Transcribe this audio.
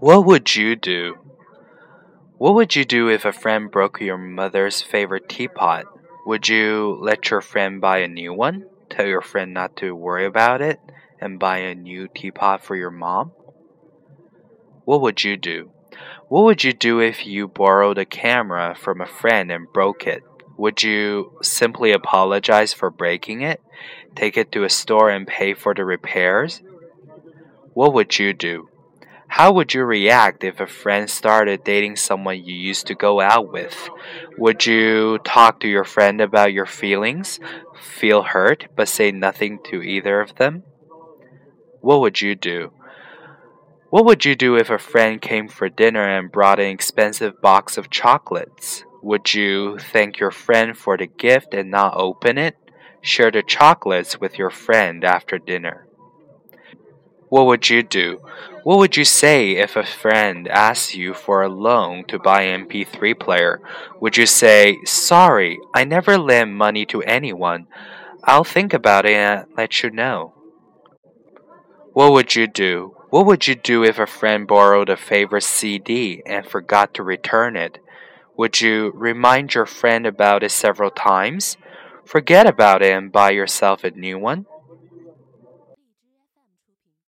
What would you do? What would you do if a friend broke your mother's favorite teapot? Would you let your friend buy a new one? Tell your friend not to worry about it and buy a new teapot for your mom? What would you do? What would you do if you borrowed a camera from a friend and broke it? Would you simply apologize for breaking it? Take it to a store and pay for the repairs? What would you do? How would you react if a friend started dating someone you used to go out with? Would you talk to your friend about your feelings, feel hurt, but say nothing to either of them? What would you do? What would you do if a friend came for dinner and brought an expensive box of chocolates? Would you thank your friend for the gift and not open it? Share the chocolates with your friend after dinner. What would you do? What would you say if a friend asked you for a loan to buy an MP3 player? Would you say, Sorry, I never lend money to anyone. I'll think about it and let you know. What would you do? What would you do if a friend borrowed a favorite CD and forgot to return it? Would you remind your friend about it several times? Forget about it and buy yourself a new one?